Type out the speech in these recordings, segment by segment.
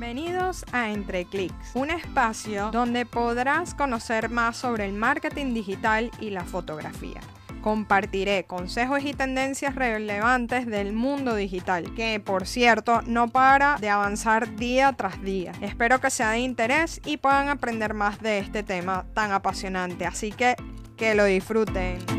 Bienvenidos a Entre Clics, un espacio donde podrás conocer más sobre el marketing digital y la fotografía. Compartiré consejos y tendencias relevantes del mundo digital, que por cierto no para de avanzar día tras día. Espero que sea de interés y puedan aprender más de este tema tan apasionante, así que que lo disfruten.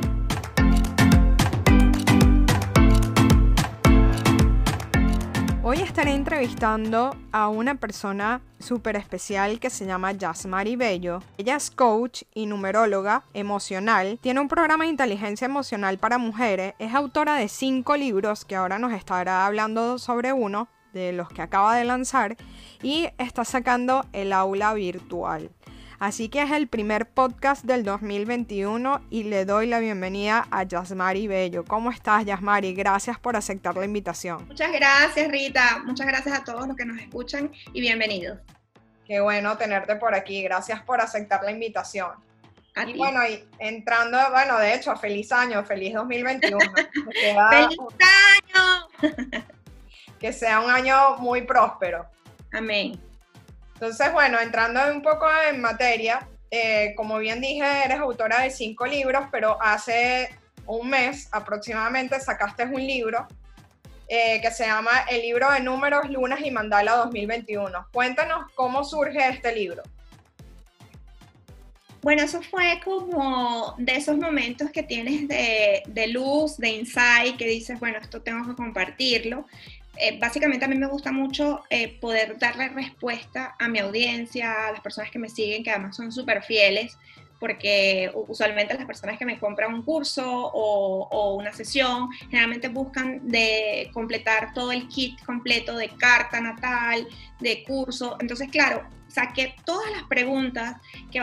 Hoy estaré entrevistando a una persona súper especial que se llama Yasmari Bello. Ella es coach y numeróloga emocional. Tiene un programa de inteligencia emocional para mujeres. Es autora de cinco libros que ahora nos estará hablando sobre uno de los que acaba de lanzar. Y está sacando el aula virtual. Así que es el primer podcast del 2021 y le doy la bienvenida a Yasmari Bello. ¿Cómo estás, Yasmari? Gracias por aceptar la invitación. Muchas gracias, Rita. Muchas gracias a todos los que nos escuchan y bienvenidos. Qué bueno tenerte por aquí. Gracias por aceptar la invitación. y bueno, y entrando, bueno, de hecho, feliz año, feliz 2021. ¡Feliz año! que sea un año muy próspero. Amén. Entonces, bueno, entrando un poco en materia, eh, como bien dije, eres autora de cinco libros, pero hace un mes aproximadamente sacaste un libro eh, que se llama El libro de números, lunas y mandala 2021. Cuéntanos cómo surge este libro. Bueno, eso fue como de esos momentos que tienes de, de luz, de insight, que dices, bueno, esto tengo que compartirlo. Eh, básicamente a mí me gusta mucho eh, poder darle respuesta a mi audiencia, a las personas que me siguen, que además son súper fieles, porque usualmente las personas que me compran un curso o, una sesión generalmente buscan de completar todo el kit completo de carta natal, de curso. Entonces, claro, saqué todas las preguntas que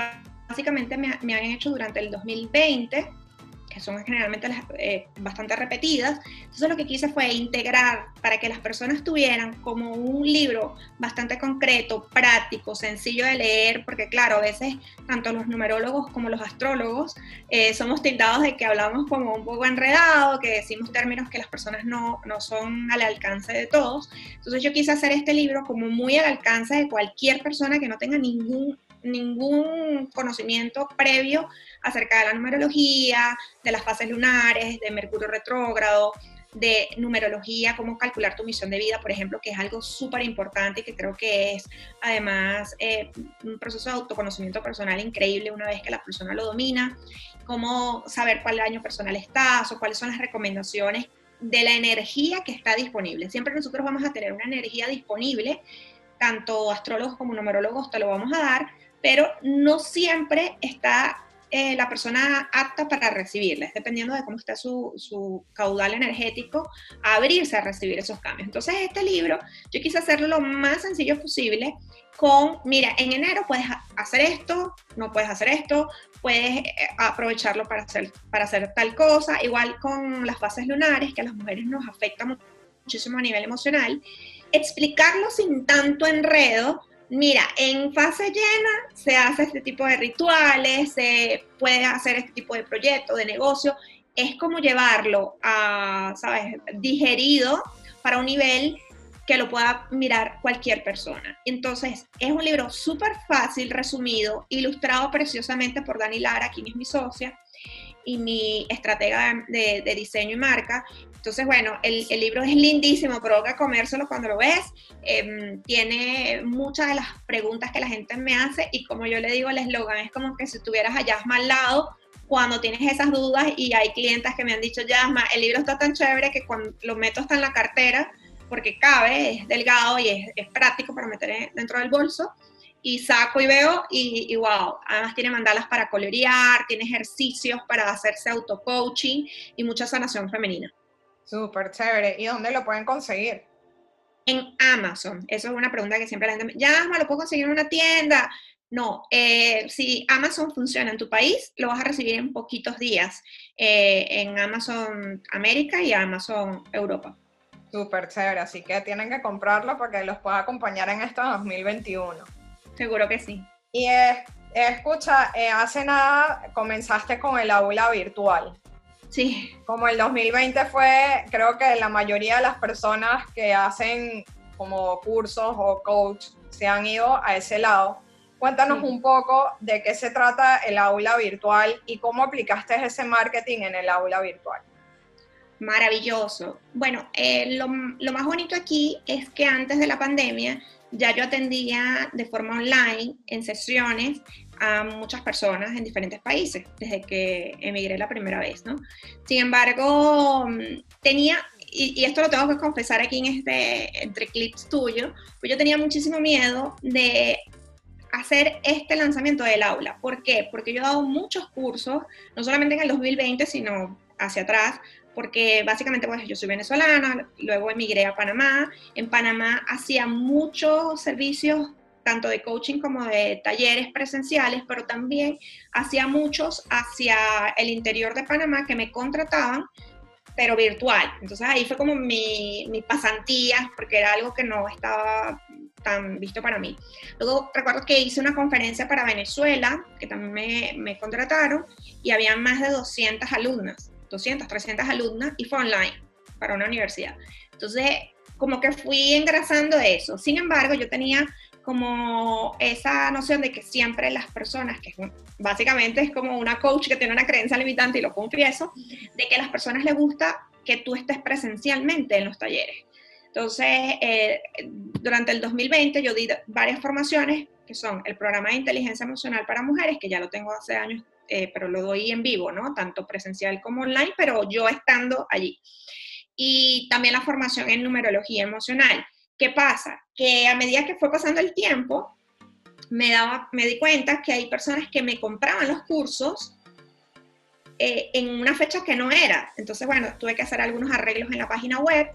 básicamente me, me han hecho durante el 2020 que son generalmente las, eh, bastante repetidas. Entonces lo que quise fue integrar para que las personas tuvieran como un libro bastante concreto, práctico, sencillo de leer, porque claro, a veces tanto los numerólogos como los astrólogos eh, somos tildados de que hablamos como un poco enredado, que decimos términos que las personas no, no son al alcance de todos. Entonces yo quise hacer este libro como muy al alcance de cualquier persona que no tenga ningún ningún conocimiento previo acerca de la numerología, de las fases lunares, de Mercurio retrógrado, de numerología, cómo calcular tu misión de vida, por ejemplo, que es algo súper importante y que creo que es además eh, un proceso de autoconocimiento personal increíble una vez que la persona lo domina, cómo saber cuál año personal estás o cuáles son las recomendaciones de la energía que está disponible. Siempre nosotros vamos a tener una energía disponible, tanto astrólogos como numerólogos te lo vamos a dar, pero no siempre está eh, la persona apta para recibirla, dependiendo de cómo está su, su, caudal energético, abrirse a recibir esos cambios. Entonces, este libro yo quise hacerlo lo más sencillo posible con, mira, en enero puedes hacer esto, no puedes hacer esto, puedes eh, aprovecharlo para hacer, para hacer tal cosa, igual con las fases lunares, que a las mujeres nos afecta muchísimo a nivel emocional, explicarlo sin tanto enredo, Mira, en fase llena se hace este tipo de rituales, se puede hacer este tipo de proyecto, de negocio. Es como llevarlo a, ¿sabes?, digerido para un nivel que lo pueda mirar cualquier persona. Entonces, es un libro súper fácil, resumido, ilustrado preciosamente por Dani Lara, quien es mi socia y mi estratega de, de diseño y marca. Entonces, bueno, el, el, libro es lindísimo, provoca comérselo cuando lo ves. Eh, tiene muchas de las preguntas que la gente me hace y como yo le digo, el eslogan es como que si tuvieras a Yasma al lado, cuando tienes esas dudas y hay clientes que me han dicho, Yasma, el libro está tan chévere que cuando lo meto hasta en la cartera, porque cabe, es delgado y es, es práctico para meter dentro del bolso y saco y veo y, y, wow, además tiene mandalas para colorear, tiene ejercicios para hacerse auto-coaching y mucha sanación femenina. Súper chévere. ¿Y dónde lo pueden conseguir? En Amazon. Eso es una pregunta que siempre la gente me... Ya, ¿lo puedo conseguir en una tienda? No, eh, si Amazon funciona en tu país, lo vas a recibir en poquitos días eh, en Amazon América y Amazon Europa. Súper chévere, así que tienen que comprarlo para que los pueda acompañar en este 2021. Seguro que sí. Y eh, escucha, eh, hace nada comenzaste con el aula virtual. Sí. Como el 2020 fue, creo que la mayoría de las personas que hacen como cursos o coach se han ido a ese lado. Cuéntanos un poco de qué se trata el aula virtual y cómo aplicaste ese marketing en el aula virtual. Maravilloso. Bueno, eh, lo, lo, más bonito aquí es que antes de la pandemia ya yo atendía de forma online en sesiones a muchas personas en diferentes países desde que emigré la primera vez, ¿no? Sin embargo, mm, tenía, y, esto lo tengo que confesar aquí en este, entre clips tuyos, pues yo tenía muchísimo miedo de hacer este lanzamiento del aula. ¿Por qué? Porque yo he dado muchos cursos, no solamente en el 2020, sino hacia atrás, porque básicamente pues yo soy venezolana, luego emigré a Panamá, en Panamá hacía muchos servicios tanto de coaching como de talleres presenciales, pero también hacía muchos hacia el interior de Panamá que me contrataban, pero virtual. Entonces ahí fue como mi, mi pasantía, porque era algo que no estaba tan visto para mí. Luego recuerdo que hice una conferencia para Venezuela, que también me, me contrataron, y había más de 200 alumnas. 200, 300 alumnas y fue online para una universidad. Entonces, como que fui engrasando eso. Sin embargo, yo tenía como esa noción de que siempre las personas, que básicamente es como una coach que tiene una creencia limitante y lo confieso, de que a las personas les gusta que tú estés presencialmente en los talleres. Entonces, eh, durante el 2020 yo di varias formaciones que son el programa de inteligencia emocional para mujeres, que ya lo tengo hace años eh, pero lo doy en vivo, ¿no? Tanto presencial como online, pero yo estando allí. Y también la formación en numerología emocional. ¿Qué pasa? Que a medida que fue pasando el tiempo, me, daba, me di cuenta que hay personas que me compraban los cursos eh, en una fecha que no era. Entonces, bueno, tuve que hacer algunos arreglos en la página web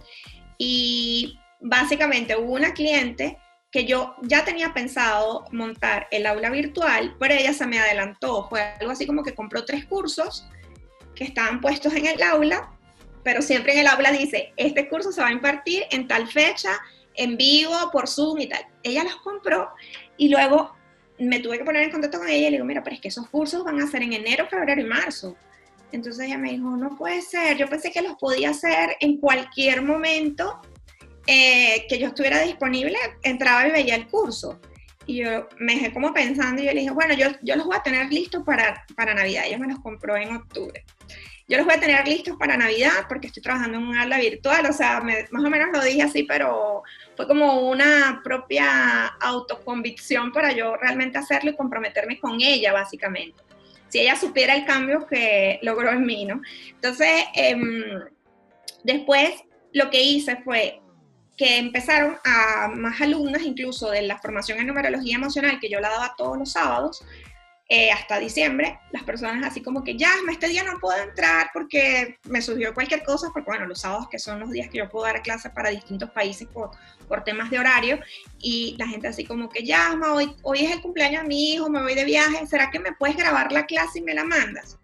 y básicamente hubo una cliente que yo ya tenía pensado montar el aula virtual, pero ella se me adelantó. Fue algo así como que compró tres cursos que estaban puestos en el aula, pero siempre en el aula dice, este curso se va a impartir en tal fecha, en vivo, por Zoom y tal. Ella los compró y luego me tuve que poner en contacto con ella y le digo, mira, pero es que esos cursos van a ser en enero, febrero y marzo. Entonces ella me dijo, no puede ser, yo pensé que los podía hacer en cualquier momento eh, que yo estuviera disponible, entraba y veía el curso. Y yo me dejé como pensando y yo le dije, bueno, yo, yo los voy a tener listos para, para Navidad. Ella me los compró en octubre. Yo los voy a tener listos para Navidad porque estoy trabajando en un aula virtual. O sea, más o menos lo dije así, pero fue como una propia autoconvicción para yo realmente hacerlo y comprometerme con ella, básicamente. Si ella supiera el cambio que logró en mí, ¿no? Entonces, em, después lo que hice fue que empezaron a más alumnas, incluso de la formación en numerología emocional, que yo la daba todos los sábados, eh, hasta diciembre, las personas así como que, ya, este día no puedo entrar porque me surgió cualquier cosa, porque bueno, los sábados que son los días que yo puedo dar clases para distintos países por, por temas de horario, y la gente así como que, ya, hoy, hoy es el cumpleaños de mi hijo, me voy de viaje, ¿será que me puedes grabar la clase y me la mandas?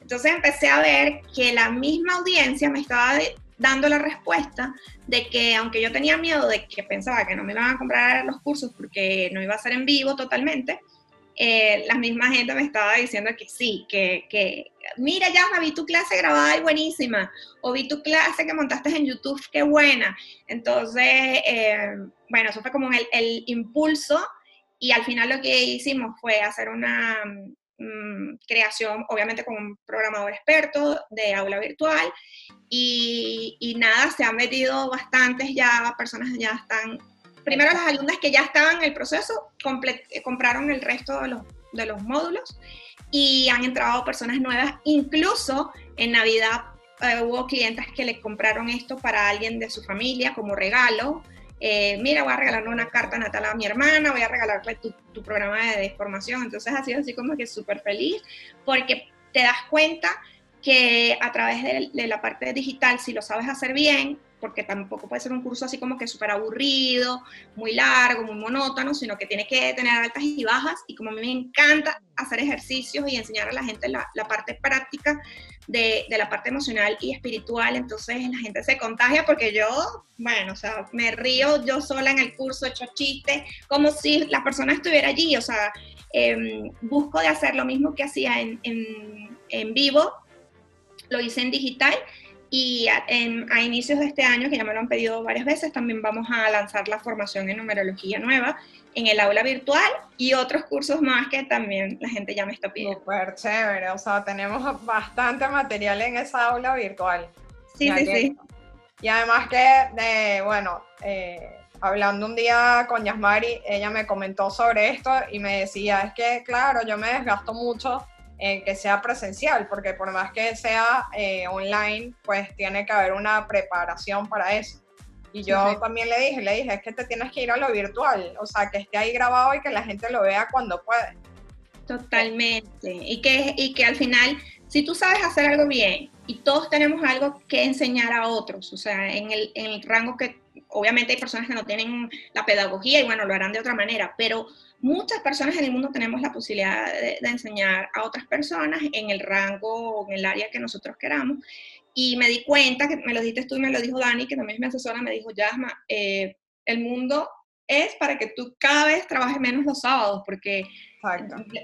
Entonces empecé a ver que la misma audiencia me estaba dando la respuesta de que aunque yo tenía miedo de que pensaba que no me iban a comprar los cursos porque no iba a ser en vivo totalmente, eh, la misma gente me estaba diciendo que sí, que, que, mira ya, vi tu clase grabada y buenísima, o vi tu clase que montaste en YouTube, qué buena. Entonces, eh, bueno, eso fue como el, el, impulso y al final lo que hicimos fue hacer una mm, creación, obviamente con un programador experto de aula virtual y, nada, se han metido bastantes ya, personas ya están, primero las alumnas que ya estaban en el proceso, compraron el resto de los, de los módulos y han entrado personas nuevas, incluso en Navidad eh, hubo clientes que le compraron esto para alguien de su familia como regalo. Eh, mira, voy a regalarle una carta natal a mi hermana, voy a regalarle tu, programa de, formación. Entonces ha sido así como que súper feliz porque te das cuenta que a través de, la parte digital, si lo sabes hacer bien, porque tampoco puede ser un curso así como que súper aburrido, muy largo, muy monótono, sino que tiene que tener altas y bajas. Y como a mí me encanta hacer ejercicios y enseñar a la gente la, parte práctica de, de, la parte emocional y espiritual, entonces la gente se contagia porque yo, bueno, o sea, me río yo sola en el curso, hecho chistes, como si la persona estuviera allí, o sea, em, busco de hacer lo mismo que hacía en, en, en vivo, lo hice en digital Y a, a, inicios de este año, que ya me lo han pedido varias veces, también vamos a lanzar la formación en numerología nueva en el aula virtual y otros cursos más que también la gente ya me está pidiendo. Súper chévere, o sea, tenemos bastante material en esa aula virtual. Sí, sí, sí. Y además que, bueno, eh, hablando un día con Yasmari, ella me comentó sobre esto y me decía, es que, claro, yo me desgasto mucho en que sea presencial, porque por más que sea eh, online, pues tiene que haber una preparación para eso. Y yo también le dije, le dije, es que te tienes que ir a lo virtual, o sea, que esté ahí grabado y que la gente lo vea cuando puede. Totalmente. Y que, y que al final, si tú sabes hacer algo bien y todos tenemos algo que enseñar a otros, o sea, en el, en el rango que, obviamente hay personas que no tienen la pedagogía y bueno, lo harán de otra manera, pero muchas personas en el mundo tenemos la posibilidad de, de enseñar a otras personas en el rango o en el área que nosotros queramos. Y me di cuenta, que me lo dijiste tú y me lo dijo Dani, que también es mi asesora, me dijo, Yasma, eh, el mundo es para que tú cada vez trabajes menos los sábados, porque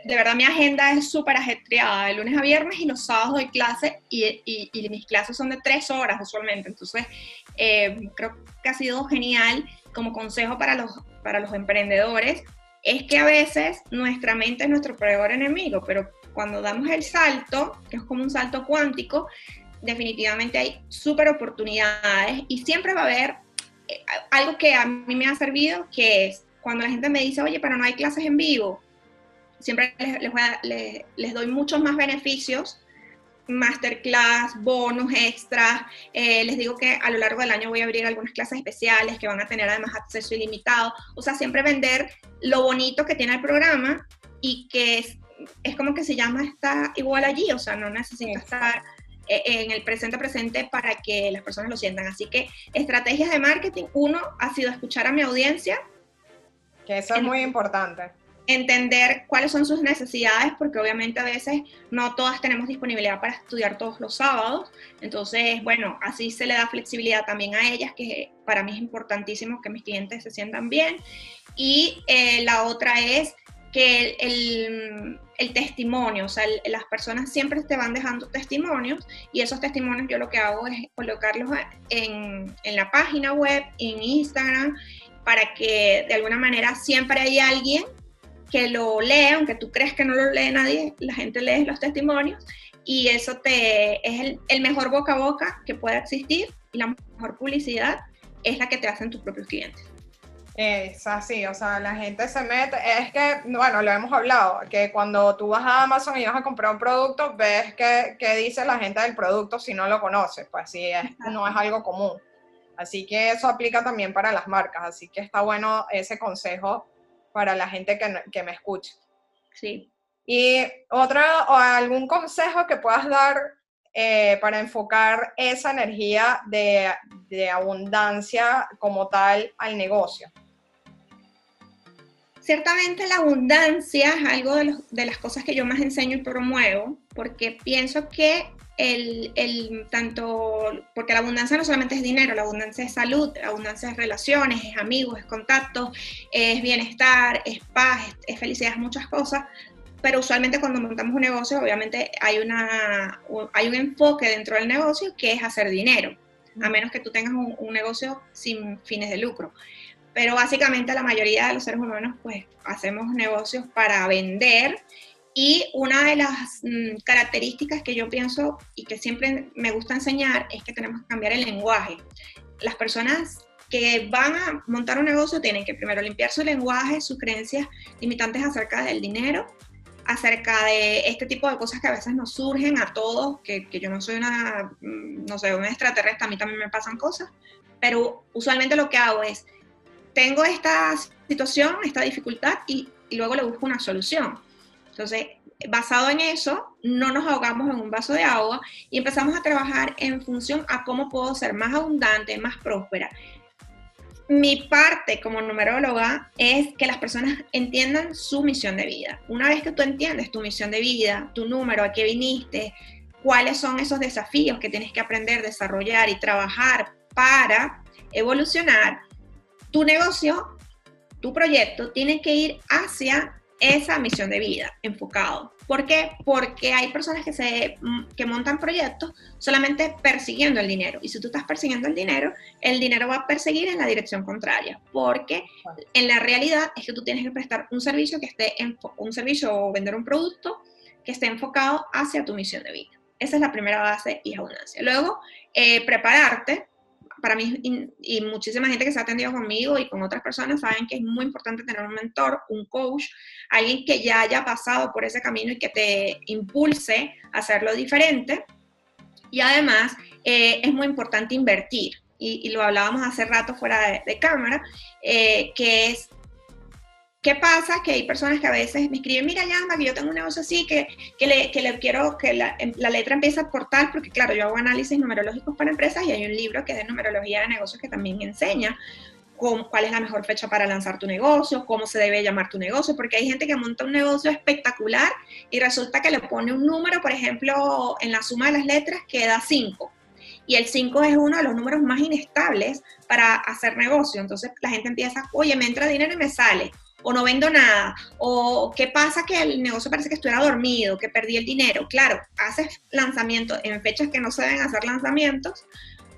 de, verdad mi agenda es súper ajetreada, de lunes a viernes y los sábados doy clase y, y, mis clases son de tres horas usualmente. Entonces, eh, creo que ha sido genial como consejo para los, para los emprendedores, es que a veces nuestra mente es nuestro peor enemigo, pero cuando damos el salto, que es como un salto cuántico, definitivamente hay súper oportunidades y siempre va a haber eh, algo que a mí me ha servido, que es cuando la gente me dice, oye, pero no hay clases en vivo, siempre les, les, doy muchos más beneficios, masterclass, bonus extras, eh, les digo que a lo largo del año voy a abrir algunas clases especiales que van a tener además acceso ilimitado, o sea, siempre vender lo bonito que tiene el programa y que es, es como que se llama está igual allí, o sea, no necesita estar eh, en el presente presente para que las personas lo sientan. Así que estrategias de marketing, uno ha sido escuchar a mi audiencia. Que eso es muy importante. Entender cuáles son sus necesidades, porque obviamente a veces no todas tenemos disponibilidad para estudiar todos los sábados. Entonces, bueno, así se le da flexibilidad también a ellas, que para mí es importantísimo que mis clientes se sientan bien. Y eh, la otra es que el, el, testimonio, o sea, las personas siempre te van dejando testimonios y esos testimonios yo lo que hago es colocarlos en, en, la página web, en Instagram, para que de alguna manera siempre hay alguien que lo lea, aunque tú crees que no lo lee nadie, la gente lee los testimonios y eso te, es el, el mejor boca a boca que puede existir y la mejor publicidad es la que te hacen tus propios clientes. Es así, o sea, la gente se mete, es que, bueno, lo hemos hablado, que cuando tú vas a Amazon y vas a comprar un producto, ves que, dice la gente del producto si no lo conoces, pues sí, es, no es algo común. Así que eso aplica también para las marcas, así que está bueno ese consejo para la gente que, me escuche. Sí. Y otro, o algún consejo que puedas dar eh, para enfocar esa energía de, de abundancia como tal al negocio. Ciertamente la abundancia es algo de, las cosas que yo más enseño y promuevo, porque pienso que el, el, tanto, porque la abundancia no solamente es dinero, la abundancia es salud, la abundancia es relaciones, es amigos, es contactos, es bienestar, es paz, es, felicidad, es muchas cosas, pero usualmente cuando montamos un negocio, obviamente hay, una, hay un enfoque dentro del negocio que es hacer dinero, a menos que tú tengas un negocio sin fines de lucro. Pero básicamente la mayoría de los seres humanos pues hacemos negocios para vender y una de las mm, características que yo pienso y que siempre me gusta enseñar es que tenemos que cambiar el lenguaje. Las personas que van a montar un negocio tienen que primero limpiar su lenguaje, sus creencias limitantes acerca del dinero, acerca de este tipo de cosas que a veces nos surgen a todos, que, yo no soy una, mm, no sé, una extraterrestre, a mí también me pasan cosas, pero usualmente lo que hago es tengo esta situación, esta dificultad y, luego le busco una solución. Entonces, basado en eso, no nos ahogamos en un vaso de agua y empezamos a trabajar en función a cómo puedo ser más abundante, más próspera. Mi parte como numeróloga es que las personas entiendan su misión de vida. Una vez que tú entiendes tu misión de vida, tu número, a qué viniste, cuáles son esos desafíos que tienes que aprender, desarrollar y trabajar para evolucionar, tu negocio, tu proyecto tiene que ir hacia esa misión de vida enfocado. ¿Por qué? Porque hay personas que, se, mm, que montan proyectos solamente persiguiendo el dinero. Y si tú estás persiguiendo el dinero, el dinero va a perseguir en la dirección contraria. Porque en la realidad es que tú tienes que prestar un servicio que esté en, un servicio o vender un producto que esté enfocado hacia tu misión de vida. Esa es la primera base y abundancia. Luego, eh, prepararte para mí y, muchísima gente que se ha atendido conmigo y con otras personas saben que es muy importante tener un mentor, un coach, alguien que ya haya pasado por ese camino y que te impulse a hacerlo diferente. Y además eh, es muy importante invertir, y, lo hablábamos hace rato fuera de, cámara, eh, que es ¿Qué pasa? Que hay personas que a veces me escriben, mira, llama, que yo tengo un negocio así, que, que, le, que le, quiero que la, em, la, letra empiece por tal, porque claro, yo hago análisis numerológicos para empresas y hay un libro que es de numerología de negocios que también enseña cómo, cuál es la mejor fecha para lanzar tu negocio, cómo se debe llamar tu negocio, porque hay gente que monta un negocio espectacular y resulta que le pone un número, por ejemplo, en la suma de las letras queda 5 y el 5 es uno de los números más inestables para hacer negocio. Entonces la gente empieza, oye, me entra dinero y me sale o no vendo nada, o qué pasa que el negocio parece que estuviera dormido, que perdí el dinero. Claro, haces lanzamientos en fechas que no se deben hacer lanzamientos,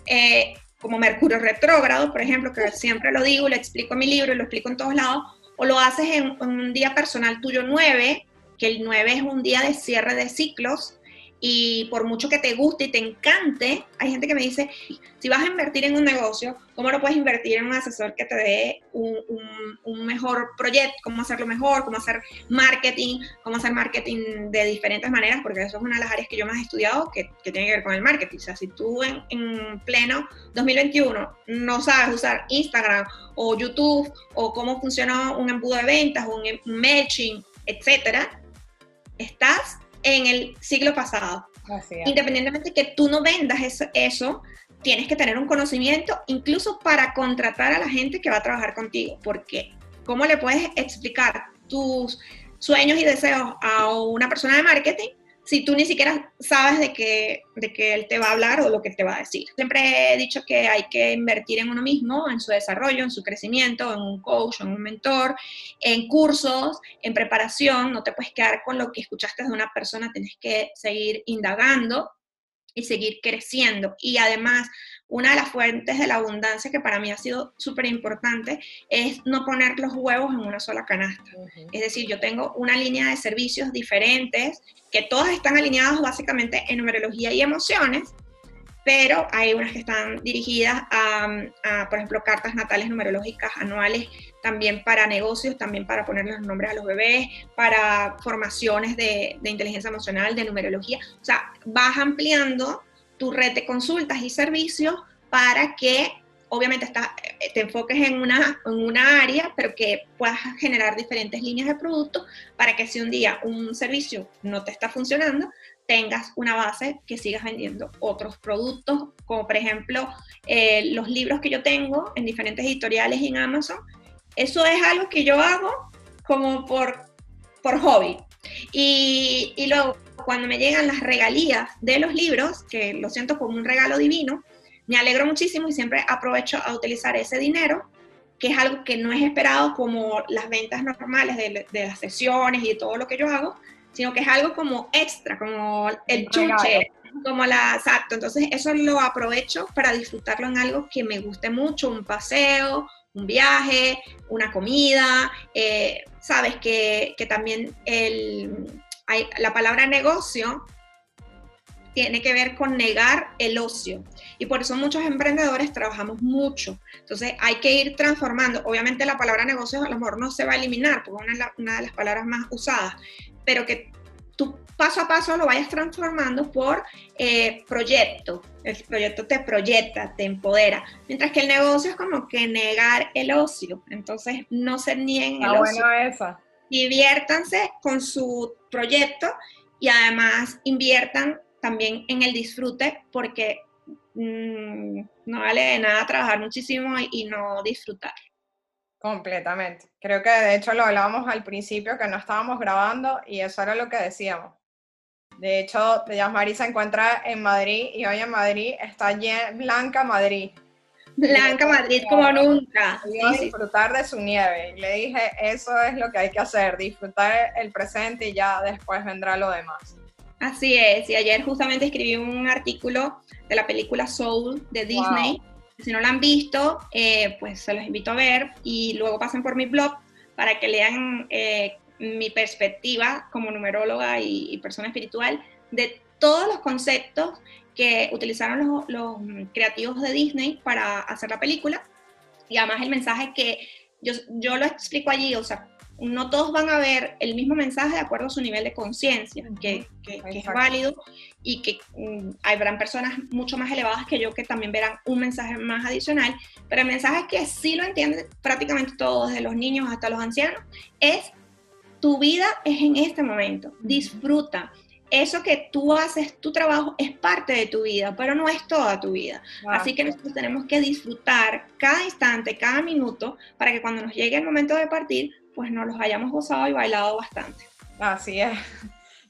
eh, como Mercurio retrógrado, por ejemplo, que siempre lo digo, lo explico en mi libro y lo explico en todos lados, o lo haces en, en un día personal tuyo 9, que el 9 es un día de cierre de ciclos, y por mucho que te guste y te encante, hay gente que me dice, si vas a invertir en un negocio, ¿cómo no puedes invertir en un asesor que te dé un, mejor proyecto, cómo hacerlo mejor, cómo hacer marketing, cómo hacer marketing de diferentes maneras? Porque eso es una de las áreas que yo más he estudiado que, tiene que ver con el marketing. O sea, si tú en, en pleno 2021 no sabes usar Instagram o YouTube o cómo funciona un embudo de ventas o un matching, etcétera, estás en el siglo pasado. Independientemente que tú no vendas eso, eso, tienes que tener un conocimiento incluso para contratar a la gente que va a trabajar contigo, porque ¿cómo le puedes explicar tus sueños y deseos a una persona de marketing si tú ni siquiera sabes de qué, de él te va a hablar o lo que te va a decir. Siempre he dicho que hay que invertir en uno mismo, en su desarrollo, en su crecimiento, en un coach, en un mentor, en cursos, en preparación. No te puedes quedar con lo que escuchaste de una persona, tienes que seguir indagando y seguir creciendo. Y además, una de las fuentes de la abundancia que para mí ha sido súper importante es no poner los huevos en una sola canasta. Es decir, yo tengo una línea de servicios diferentes que todas están alineadas básicamente en numerología y emociones, pero hay unas que están dirigidas a, por ejemplo, cartas natales numerológicas anuales, también para negocios, también para ponerle los nombres a los bebés, para formaciones de, de inteligencia emocional, de numerología. O sea, vas ampliando tu red de consultas y servicios para que obviamente está, eh, te enfoques en una, en una área, pero que puedas generar diferentes líneas de productos para que si un día un servicio no te está funcionando, tengas una base que sigas vendiendo otros productos, como por ejemplo eh, los libros que yo tengo en diferentes editoriales en Amazon. Eso es algo que yo hago como por, por hobby. Y, y luego cuando me llegan las regalías de los libros, que lo siento como un regalo divino, me alegro muchísimo y siempre aprovecho a utilizar ese dinero, que es algo que no es esperado como las ventas normales de, las sesiones y todo lo que yo hago, sino que es algo como extra, como el chuche, como la, exacto. Entonces eso lo aprovecho para disfrutarlo en algo que me guste mucho, un paseo, un viaje, una comida, eh, sabes que, que también el, la palabra negocio tiene que ver con negar el ocio. Y por eso muchos emprendedores trabajamos mucho. Entonces hay que ir transformando. Obviamente la palabra negocio a lo mejor no se va a eliminar, porque es una, de las palabras más usadas, pero que tú paso a paso lo vayas transformando por eh, proyecto. El proyecto te proyecta, te empodera. Mientras que el negocio es como que negar el ocio. Entonces no se nieguen el ocio. Bueno esa diviértanse con su proyecto y además inviertan también en el disfrute porque mm, no vale de nada trabajar muchísimo y, no disfrutar. Completamente. Creo que de hecho lo hablábamos al principio que no estábamos grabando y eso era lo que decíamos. De hecho, Yasmari se encuentra en Madrid y hoy en Madrid está Blanca Madrid. Blanca Madrid como nunca. a disfrutar de su nieve. Y le dije, eso es lo que hay que hacer, disfrutar el presente y ya después vendrá lo demás. Así es, y ayer justamente escribí un artículo de la película Soul de Disney. Si no la han visto, eh, pues se los invito a ver y luego pasen por mi blog para que lean eh, mi perspectiva como numeróloga y, persona espiritual de todos los conceptos que utilizaron los, creativos de Disney para hacer la película. Y además el mensaje que yo, yo lo explico allí, o sea, no todos van a ver el mismo mensaje de acuerdo a su nivel de conciencia, que, que, es válido y que um, habrán personas mucho más elevadas que yo que también verán un mensaje más adicional, pero el mensaje que sí lo entienden prácticamente todos, desde los niños hasta los ancianos, es tu vida es en este momento, disfruta. Eso que tú haces, tu trabajo, es parte de tu vida, pero no es toda tu vida. Así que nosotros tenemos que disfrutar cada instante, cada minuto, para que cuando nos llegue el momento de partir, pues nos los hayamos gozado y bailado bastante. Así es.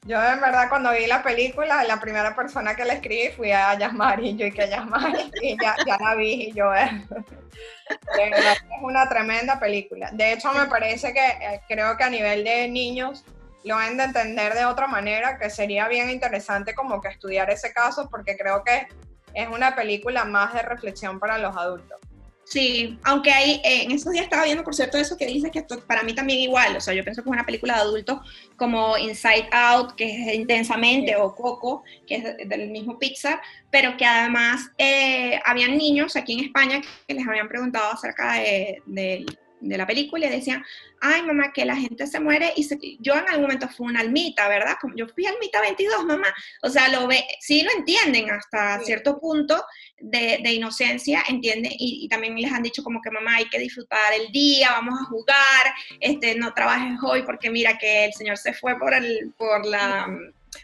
Yo en verdad cuando vi la película, la primera persona que le escribí fui a Yasmari, y yo y que Yasmari, y ya, ya la vi y yo eh. es una tremenda película. De hecho me parece que eh, creo que a nivel de niños lo han de entender de otra manera, que sería bien interesante como que estudiar ese caso porque creo que es una película más de reflexión para los adultos. Sí, aunque hay, eh, en esos días estaba viendo, por cierto, eso que dice que para mí también igual, o sea, yo pienso que es una película de adultos como Inside Out, que es intensamente, o Coco, que es del mismo Pixar, pero que además eh, habían niños aquí en España que les habían preguntado acerca de, de de la película y decían, ay mamá, que la gente se muere y yo en algún momento fui una almita, ¿verdad? Como yo fui almita 22, mamá. O sea, lo ve, sí lo entienden hasta cierto punto de, inocencia, entienden, y, también les han dicho como que mamá hay que disfrutar el día, vamos a jugar, este, no trabajes hoy porque mira que el señor se fue por, el, por la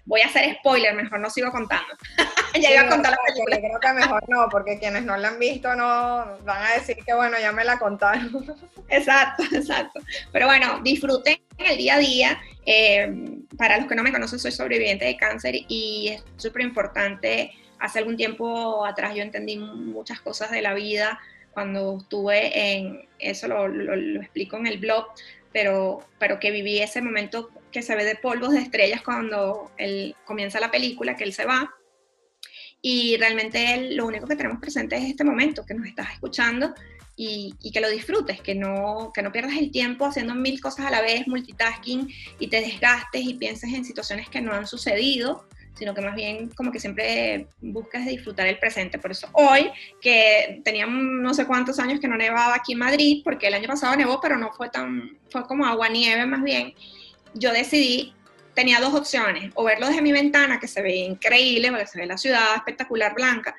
voy a hacer spoiler, mejor no sigo contando. ya iba a contar la película. Creo que mejor no, porque quienes no la han visto no van a decir que bueno, ya me la contaron. exacto, exacto. Pero bueno, disfruten el día a día. Eh, para los que no me conocen, soy sobreviviente de cáncer y es súper importante. Hace algún tiempo atrás yo entendí muchas cosas de la vida cuando estuve en, eso lo, lo explico en el blog, pero, pero que viví ese momento que se ve de polvos de estrellas cuando él comienza la película, que él se va. Y realmente lo único que tenemos presente es este momento, que nos estás escuchando y, y, que lo disfrutes, que no, que no pierdas el tiempo haciendo mil cosas a la vez, multitasking, y te desgastes y pienses en situaciones que no han sucedido, sino que más bien como que siempre buscas disfrutar el presente. Por eso hoy, que teníamos no sé cuántos años que no nevaba aquí en Madrid, porque el año pasado nevó, pero no fue tan, fue como agua nieve más bien, yo decidí, tenía dos opciones, o verlo desde mi ventana, que se ve increíble, porque se ve la ciudad espectacular blanca,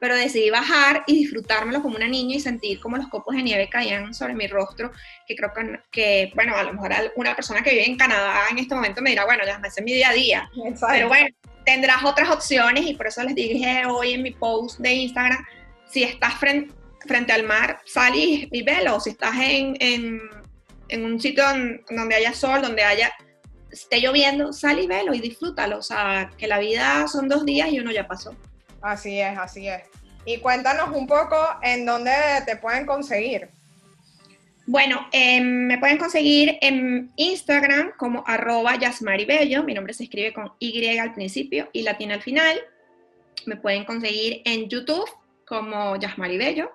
pero decidí bajar y disfrutármelo como una niña y sentir como los copos de nieve caían sobre mi rostro, que creo que, bueno, a lo mejor una persona que vive en Canadá en este momento me dirá, bueno, ya me hace mi día a día, pero bueno, tendrás otras opciones y por eso les dije hoy en mi post de Instagram, si estás frente, frente al mar, sal y, velo, si estás en, en, en un sitio donde haya sol, donde haya esté lloviendo, sal y velo y disfrútalo, o sea, que la vida son dos días y uno ya pasó. Así es, así es. Y cuéntanos un poco en dónde te pueden conseguir. Bueno, em, me pueden conseguir en Instagram como arroba yasmaribello, mi nombre se escribe con Y al principio y latina al final. Me pueden conseguir en YouTube como yasmaribello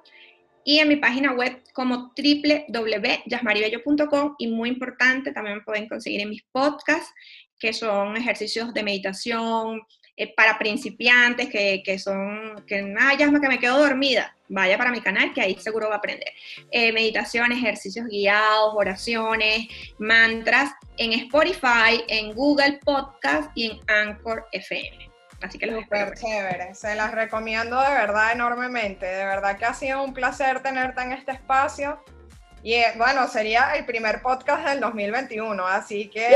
y en mi página web como www.yasmaribello.com y muy importante, también pueden conseguir en mis podcasts, que son ejercicios de meditación, eh, para principiantes que, que son, que, ah, ya que me quedo dormida, vaya para mi canal que ahí seguro va a aprender. Eh, meditación, ejercicios guiados, oraciones, mantras en Spotify, en Google Podcast y en Anchor FM. Así que los Super chévere, se las recomiendo de verdad enormemente. De verdad que ha sido un placer tenerte en este espacio. Y eh, bueno, sería el primer podcast del 2021, así que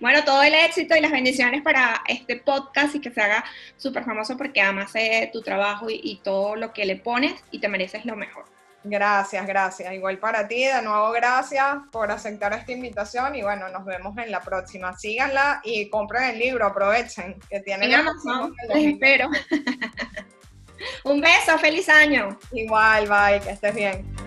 Bueno, todo el éxito y las bendiciones para este podcast y que se haga súper famoso porque amas tu trabajo y, todo lo que le pones y te mereces lo mejor. Gracias, gracias. Igual para ti, de nuevo gracias por aceptar esta invitación y bueno, nos vemos en la próxima. Síganla y compren el libro, aprovechen que tienen... En Amazon, les espero. Un beso, feliz año. Igual, bye, que estés bien.